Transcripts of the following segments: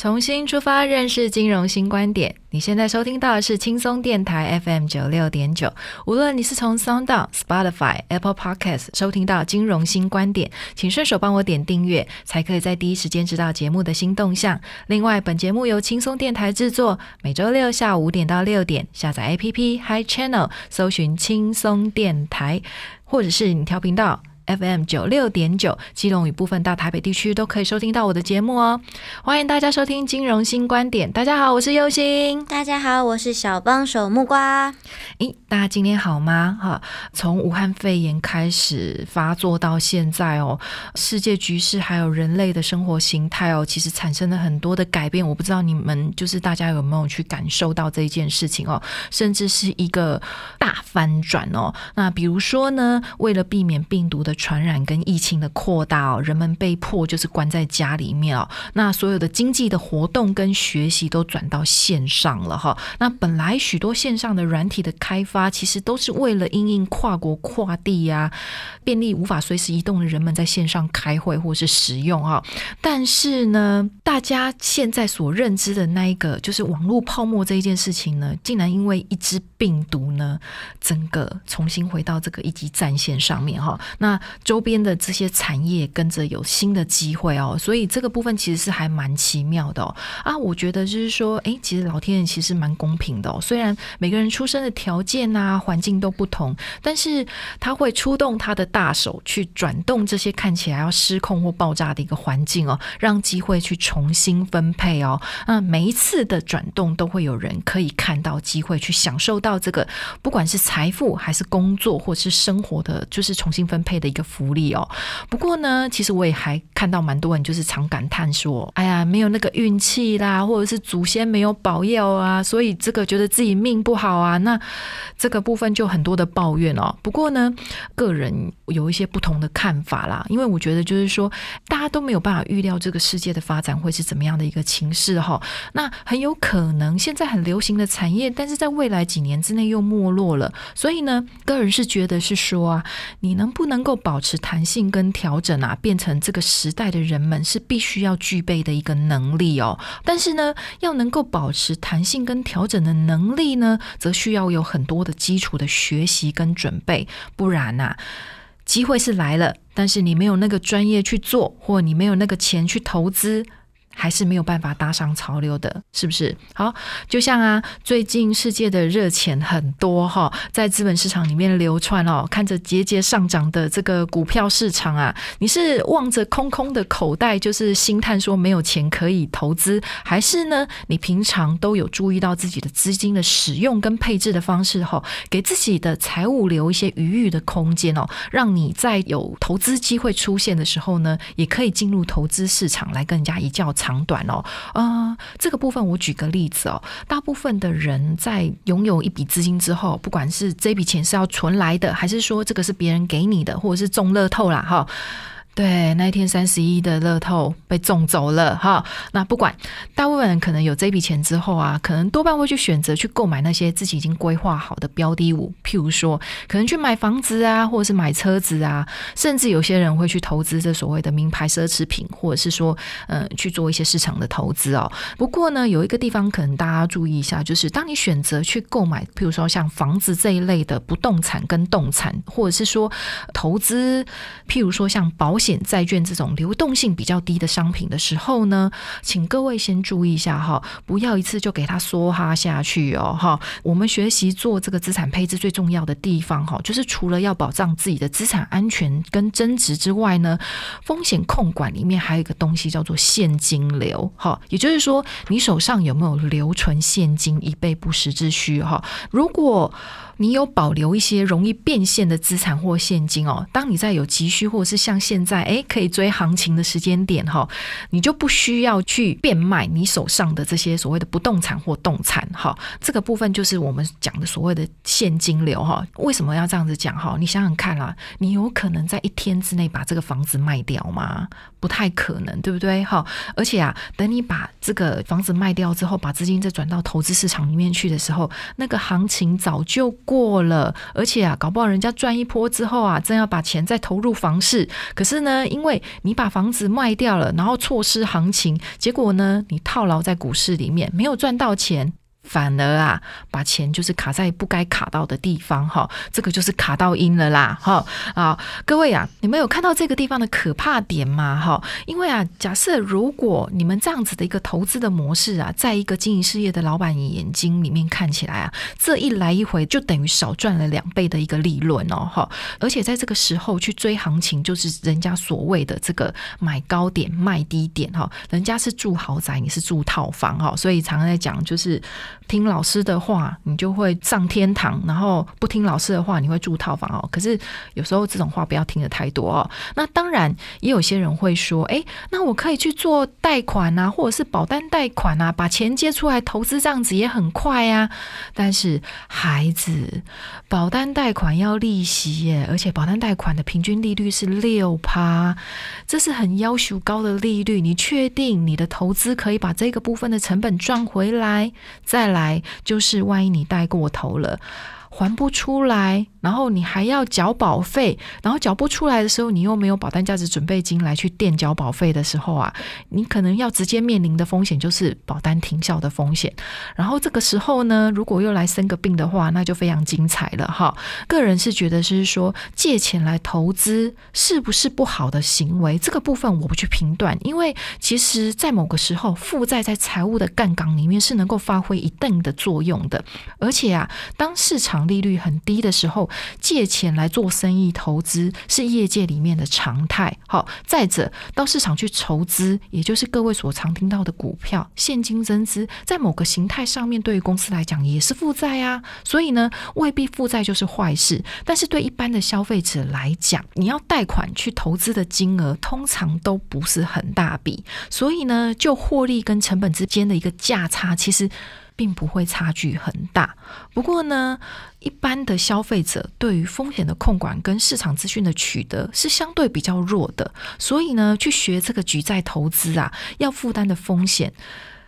重新出发，认识金融新观点。你现在收听到的是轻松电台 FM 九六点九。无论你是从 Sound、Spotify、Apple Podcast 收听到金融新观点，请顺手帮我点订阅，才可以在第一时间知道节目的新动向。另外，本节目由轻松电台制作，每周六下午五点到六点，下载 APP Hi Channel，搜寻轻松电台，或者是你调频道。FM 九六点九，基隆与部分大台北地区都可以收听到我的节目哦。欢迎大家收听金融新观点。大家好，我是优心。大家好，我是小帮手木瓜。诶，大家今天好吗？哈，从武汉肺炎开始发作到现在哦，世界局势还有人类的生活形态哦，其实产生了很多的改变。我不知道你们就是大家有没有去感受到这一件事情哦，甚至是一个大翻转哦。那比如说呢，为了避免病毒的传染跟疫情的扩大哦，人们被迫就是关在家里面哦。那所有的经济的活动跟学习都转到线上了哈。那本来许多线上的软体的开发，其实都是为了因应跨国跨地呀，便利无法随时移动的人们在线上开会或是使用哈。但是呢，大家现在所认知的那一个就是网络泡沫这一件事情呢，竟然因为一只病毒呢，整个重新回到这个一级战线上面哈。那周边的这些产业跟着有新的机会哦，所以这个部分其实是还蛮奇妙的哦啊，我觉得就是说，哎，其实老天爷其实蛮公平的哦。虽然每个人出生的条件啊、环境都不同，但是他会出动他的大手去转动这些看起来要失控或爆炸的一个环境哦，让机会去重新分配哦。那每一次的转动都会有人可以看到机会去享受到这个，不管是财富还是工作或是生活的，就是重新分配的一个福利哦。不过呢，其实我也还看到蛮多人就是常感叹说：“哎呀，没有那个运气啦，或者是祖先没有保佑啊，所以这个觉得自己命不好啊。”那这个部分就很多的抱怨哦。不过呢，个人有一些不同的看法啦，因为我觉得就是说，大家都没有办法预料这个世界的发展会是怎么样的一个情势哈。那很有可能现在很流行的产业，但是在未来几年之内又没落了。所以呢，个人是觉得是说啊，你能不能够保持弹性跟调整啊，变成这个时代的人们是必须要具备的一个能力哦。但是呢，要能够保持弹性跟调整的能力呢，则需要有很多的基础的学习跟准备，不然呐，机会是来了，但是你没有那个专业去做，或你没有那个钱去投资。还是没有办法搭上潮流的，是不是？好，就像啊，最近世界的热钱很多哈，在资本市场里面流窜哦，看着节节上涨的这个股票市场啊，你是望着空空的口袋，就是心叹说没有钱可以投资，还是呢，你平常都有注意到自己的资金的使用跟配置的方式哈，给自己的财务留一些余裕的空间哦，让你在有投资机会出现的时候呢，也可以进入投资市场来跟人家一较长。短哦，呃，这个部分我举个例子哦，大部分的人在拥有一笔资金之后，不管是这笔钱是要存来的，还是说这个是别人给你的，或者是中乐透啦，哈。对，那一天三十一的乐透被中走了哈。那不管，大部分人可能有这笔钱之后啊，可能多半会去选择去购买那些自己已经规划好的标的物，譬如说，可能去买房子啊，或者是买车子啊，甚至有些人会去投资这所谓的名牌奢侈品，或者是说，嗯，去做一些市场的投资哦。不过呢，有一个地方可能大家注意一下，就是当你选择去购买，譬如说像房子这一类的不动产跟动产，或者是说投资，譬如说像保。险、债券这种流动性比较低的商品的时候呢，请各位先注意一下哈，不要一次就给它梭哈下去哦哈。我们学习做这个资产配置最重要的地方哈，就是除了要保障自己的资产安全跟增值之外呢，风险控管里面还有一个东西叫做现金流哈，也就是说你手上有没有留存现金以备不时之需哈。如果你有保留一些容易变现的资产或现金哦，当你在有急需或者是像现在诶可以追行情的时间点哈，你就不需要去变卖你手上的这些所谓的不动产或动产哈。这个部分就是我们讲的所谓的现金流哈。为什么要这样子讲哈？你想想看啦，你有可能在一天之内把这个房子卖掉吗？不太可能，对不对？哈，而且啊，等你把这个房子卖掉之后，把资金再转到投资市场里面去的时候，那个行情早就。过了，而且啊，搞不好人家赚一波之后啊，正要把钱再投入房市，可是呢，因为你把房子卖掉了，然后错失行情，结果呢，你套牢在股市里面，没有赚到钱。反而啊，把钱就是卡在不该卡到的地方哈，这个就是卡到阴了啦哈啊！各位啊，你们有看到这个地方的可怕点吗？哈，因为啊，假设如果你们这样子的一个投资的模式啊，在一个经营事业的老板眼睛里面看起来啊，这一来一回就等于少赚了两倍的一个利润哦哈！而且在这个时候去追行情，就是人家所谓的这个买高点卖低点哈，人家是住豪宅，你是住套房哈，所以常常在讲就是。听老师的话，你就会上天堂；然后不听老师的话，你会住套房哦。可是有时候这种话不要听的太多哦。那当然，也有些人会说：“哎，那我可以去做贷款啊，或者是保单贷款啊，把钱借出来投资，这样子也很快啊。”但是孩子，保单贷款要利息耶，而且保单贷款的平均利率是六趴，这是很要求高的利率。你确定你的投资可以把这个部分的成本赚回来？再再。来，就是万一你带过头了。还不出来，然后你还要缴保费，然后缴不出来的时候，你又没有保单价值准备金来去垫缴保费的时候啊，你可能要直接面临的风险就是保单停效的风险。然后这个时候呢，如果又来生个病的话，那就非常精彩了哈。个人是觉得是说借钱来投资是不是不好的行为？这个部分我不去评断，因为其实在某个时候，负债在财务的杠杆里面是能够发挥一定的作用的，而且啊，当市场利率很低的时候，借钱来做生意投资是业界里面的常态。好，再者到市场去筹资，也就是各位所常听到的股票现金增资，在某个形态上面，对于公司来讲也是负债啊。所以呢，未必负债就是坏事。但是对一般的消费者来讲，你要贷款去投资的金额通常都不是很大笔，所以呢，就获利跟成本之间的一个价差，其实。并不会差距很大。不过呢，一般的消费者对于风险的控管跟市场资讯的取得是相对比较弱的，所以呢，去学这个举债投资啊，要负担的风险。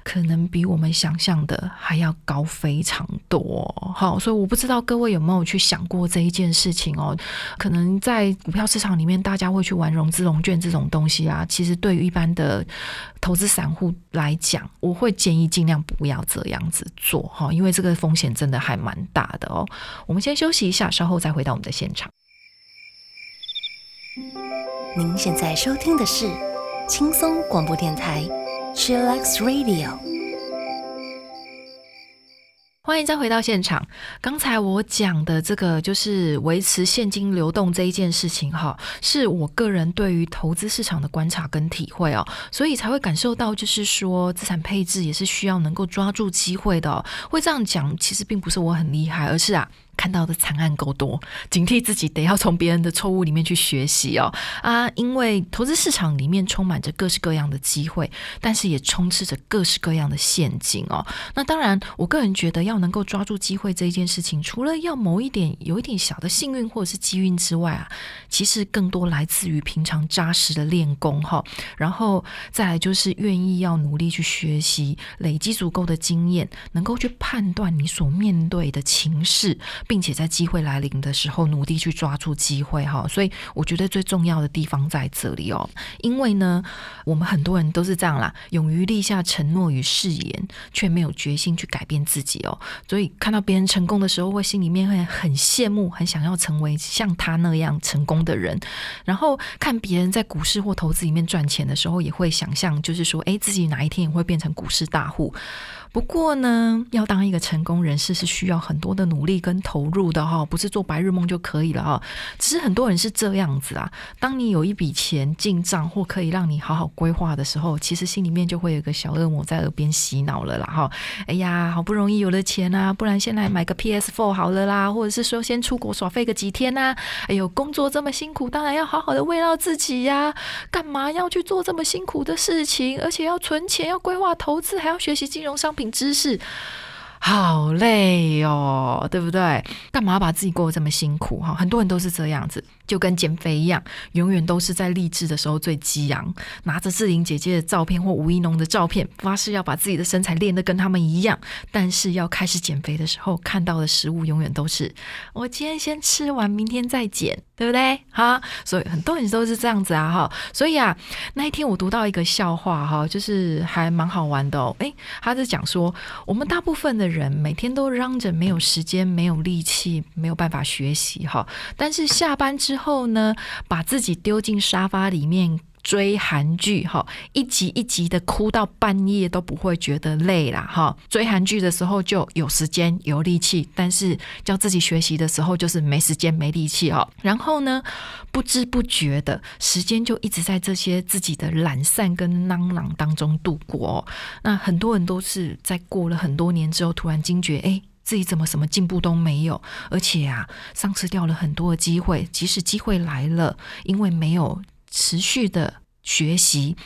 可能比我们想象的还要高非常多，好，所以我不知道各位有没有去想过这一件事情哦。可能在股票市场里面，大家会去玩融资融券这种东西啊。其实对于一般的投资散户来讲，我会建议尽量不要这样子做哈，因为这个风险真的还蛮大的哦。我们先休息一下，稍后再回到我们的现场。您现在收听的是轻松广播电台。Chillax Radio，欢迎再回到现场。刚才我讲的这个就是维持现金流动这一件事情，哈，是我个人对于投资市场的观察跟体会哦，所以才会感受到，就是说资产配置也是需要能够抓住机会的。会这样讲，其实并不是我很厉害，而是啊。看到的惨案够多，警惕自己得要从别人的错误里面去学习哦啊！因为投资市场里面充满着各式各样的机会，但是也充斥着各式各样的陷阱哦。那当然，我个人觉得要能够抓住机会这一件事情，除了要某一点有一点小的幸运或者是机运之外啊，其实更多来自于平常扎实的练功哈。然后再来就是愿意要努力去学习，累积足够的经验，能够去判断你所面对的情势。并且在机会来临的时候努力去抓住机会哈。所以我觉得最重要的地方在这里哦，因为呢，我们很多人都是这样啦，勇于立下承诺与誓言，却没有决心去改变自己哦。所以看到别人成功的时候，会心里面会很羡慕，很想要成为像他那样成功的人。然后看别人在股市或投资里面赚钱的时候，也会想象，就是说，哎，自己哪一天也会变成股市大户。不过呢，要当一个成功人士是需要很多的努力跟投入的哈，不是做白日梦就可以了哈。只是很多人是这样子啊，当你有一笔钱进账或可以让你好好规划的时候，其实心里面就会有个小恶魔在耳边洗脑了啦哈。哎呀，好不容易有了钱啊，不然先来买个 PS Four 好了啦，或者是说先出国耍费个几天呐。哎呦，工作这么辛苦，当然要好好的慰劳自己呀。干嘛要去做这么辛苦的事情？而且要存钱，要规划投资，还要学习金融商品。知识好累哦，对不对？干嘛把自己过得这么辛苦？哈，很多人都是这样子。就跟减肥一样，永远都是在励志的时候最激昂，拿着志玲姐姐的照片或吴一农的照片，发誓要把自己的身材练得跟他们一样。但是要开始减肥的时候，看到的食物永远都是我今天先吃完，明天再减，对不对？哈，所以很多人都是这样子啊，哈。所以啊，那一天我读到一个笑话，哈，就是还蛮好玩的哦。诶，他是讲说，我们大部分的人每天都嚷着没有时间、没有力气、没有办法学习，哈，但是下班之后。后呢，把自己丢进沙发里面追韩剧，哈，一集一集的哭到半夜都不会觉得累啦，哈。追韩剧的时候就有时间有力气，但是教自己学习的时候就是没时间没力气，哦。然后呢，不知不觉的时间就一直在这些自己的懒散跟囔囔当中度过。那很多人都是在过了很多年之后，突然惊觉，哎。自己怎么什么进步都没有，而且啊，丧失掉了很多的机会。即使机会来了，因为没有持续的学习，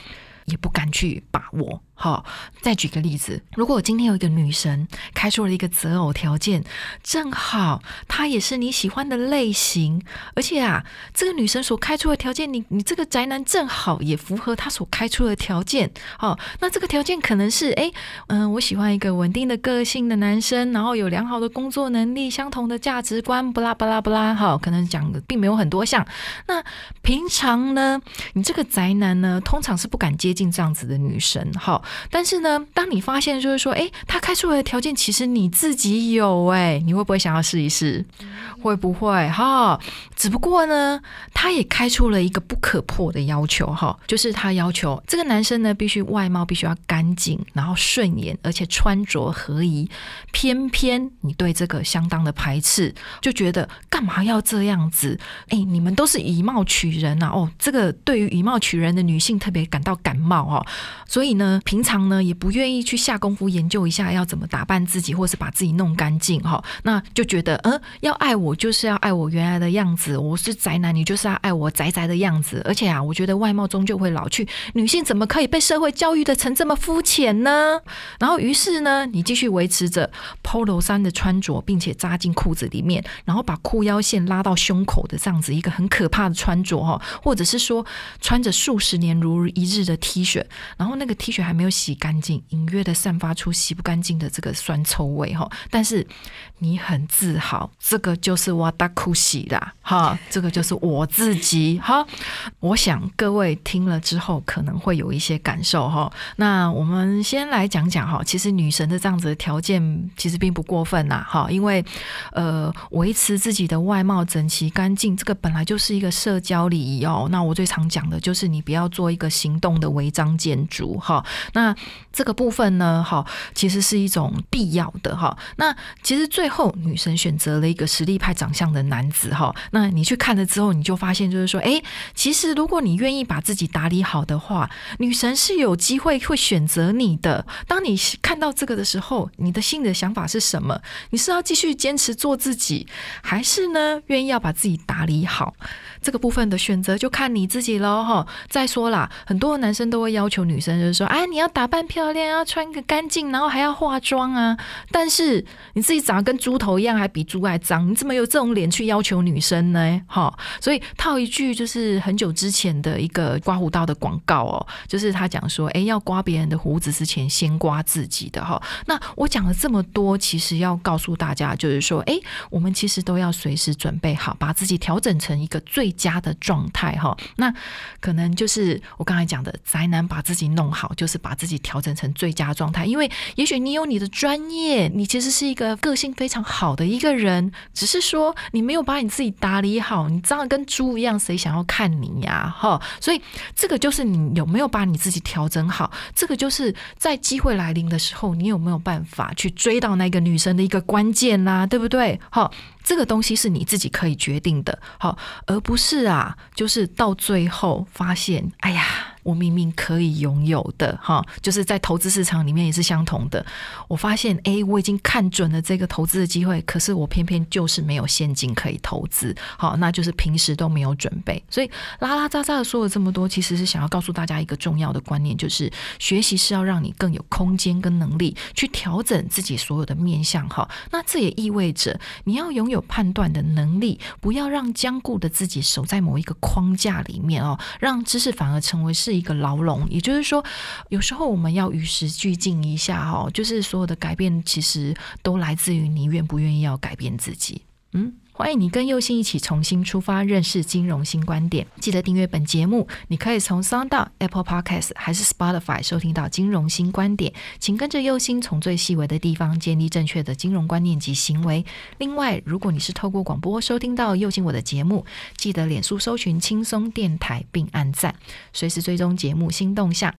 也不敢去把握。好，再举个例子，如果我今天有一个女神开出了一个择偶条件，正好她也是你喜欢的类型，而且啊，这个女神所开出的条件，你你这个宅男正好也符合她所开出的条件。好，那这个条件可能是，哎，嗯，我喜欢一个稳定的个性的男生，然后有良好的工作能力，相同的价值观，不拉不拉不拉。好，可能讲的并没有很多项。那平常呢，你这个宅男呢，通常是不敢接近这样子的女神。好。但是呢，当你发现就是说，哎，他开出来的条件其实你自己有，哎，你会不会想要试一试？会不会哈？只不过呢，他也开出了一个不可破的要求哈，就是他要求这个男生呢，必须外貌必须要干净，然后顺眼，而且穿着合宜。偏偏你对这个相当的排斥，就觉得干嘛要这样子？哎，你们都是以貌取人呐，哦，这个对于以貌取人的女性特别感到感冒哦，所以呢，平平常呢也不愿意去下功夫研究一下要怎么打扮自己，或是把自己弄干净哈，那就觉得嗯，要爱我。就是要爱我原来的样子，我是宅男，你就是要爱我宅宅的样子。而且啊，我觉得外貌终究会老去，女性怎么可以被社会教育的成这么肤浅呢？然后，于是呢，你继续维持着 polo 衫的穿着，并且扎进裤子里面，然后把裤腰线拉到胸口的这样子一个很可怕的穿着哈，或者是说穿着数十年如一日的 T 恤，然后那个 T 恤还没有洗干净，隐约的散发出洗不干净的这个酸臭味哈。但是你很自豪，这个就是。我大哭洗的，哈，这个就是我自己哈。我想各位听了之后可能会有一些感受哈。那我们先来讲讲哈，其实女神的这样子的条件其实并不过分呐，哈，因为呃维持自己的外貌整齐干净，这个本来就是一个社交礼仪哦。那我最常讲的就是你不要做一个行动的违章建筑哈。那这个部分呢，哈，其实是一种必要的哈。那其实最后女神选择了一个实力派。长相的男子哈，那你去看了之后，你就发现就是说，哎，其实如果你愿意把自己打理好的话，女神是有机会会选择你的。当你看到这个的时候，你的心里的想法是什么？你是要继续坚持做自己，还是呢，愿意要把自己打理好？这个部分的选择就看你自己喽哈。再说啦，很多男生都会要求女生就是说，哎，你要打扮漂亮，要穿个干净，然后还要化妆啊。但是你自己长得跟猪头一样，还比猪还脏，你怎么有这种脸去要求女生呢？哈，所以套一句就是很久之前的一个刮胡刀的广告哦，就是他讲说，哎，要刮别人的胡子之前，先刮自己的哈。那我讲了这么多，其实要告诉大家，就是说，哎，我们其实都要随时准备好，把自己调整成一个最佳的状态哈。那可能就是我刚才讲的，宅男把自己弄好，就是把自己调整成最佳状态。因为也许你有你的专业，你其实是一个个性非常好的一个人，只是说你没有把你自己打理好，你脏的跟猪一样，谁想要看你呀？哈，所以这个就是你有没有把你自己调整好，这个就是在机会来临的时候，你有没有办法去追到那个女生的一个关键啦，对不对？好。这个东西是你自己可以决定的，好，而不是啊，就是到最后发现，哎呀。我明明可以拥有的，哈，就是在投资市场里面也是相同的。我发现，哎，我已经看准了这个投资的机会，可是我偏偏就是没有现金可以投资，好，那就是平时都没有准备。所以拉拉杂杂的说了这么多，其实是想要告诉大家一个重要的观念，就是学习是要让你更有空间跟能力去调整自己所有的面相，哈。那这也意味着你要拥有判断的能力，不要让僵固的自己守在某一个框架里面哦，让知识反而成为是。一个牢笼，也就是说，有时候我们要与时俱进一下哦，就是所有的改变其实都来自于你愿不愿意要改变自己，嗯。欢迎你跟佑星一起重新出发，认识金融新观点。记得订阅本节目，你可以从 Sound、Apple Podcast 还是 Spotify 收听到金融新观点。请跟着佑星从最细微的地方建立正确的金融观念及行为。另外，如果你是透过广播收听到佑星我的节目，记得脸书搜寻轻松电台并按赞，随时追踪节目新动向。